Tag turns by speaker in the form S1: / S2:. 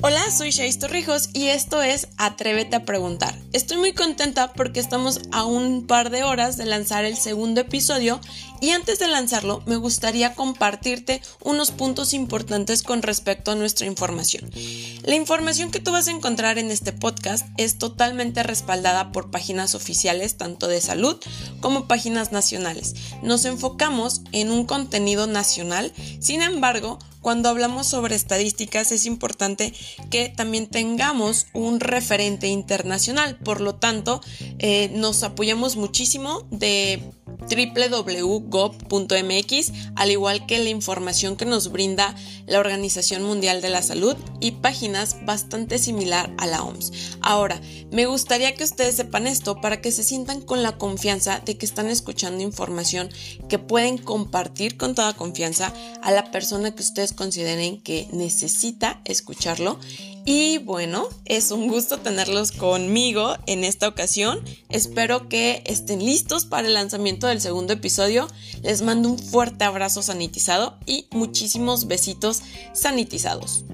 S1: Hola, soy Shais Torrijos y esto es Atrévete a preguntar. Estoy muy contenta porque estamos a un par de horas de lanzar el segundo episodio y antes de lanzarlo me gustaría compartirte unos puntos importantes con respecto a nuestra información. La información que tú vas a encontrar en este podcast es totalmente respaldada por páginas oficiales tanto de salud como páginas nacionales. Nos enfocamos en un contenido nacional, sin embargo, cuando hablamos sobre estadísticas es importante que también tengamos un referente internacional. Por lo tanto, eh, nos apoyamos muchísimo de www.gov.mx, al igual que la información que nos brinda la Organización Mundial de la Salud y páginas bastante similar a la OMS. Ahora, me gustaría que ustedes sepan esto para que se sientan con la confianza de que están escuchando información que pueden compartir con toda confianza a la persona que ustedes consideren que necesita escucharlo y bueno, es un gusto tenerlos conmigo en esta ocasión. Espero que estén listos para el lanzamiento del segundo episodio. Les mando un fuerte abrazo sanitizado y muchísimos besitos sanitizados.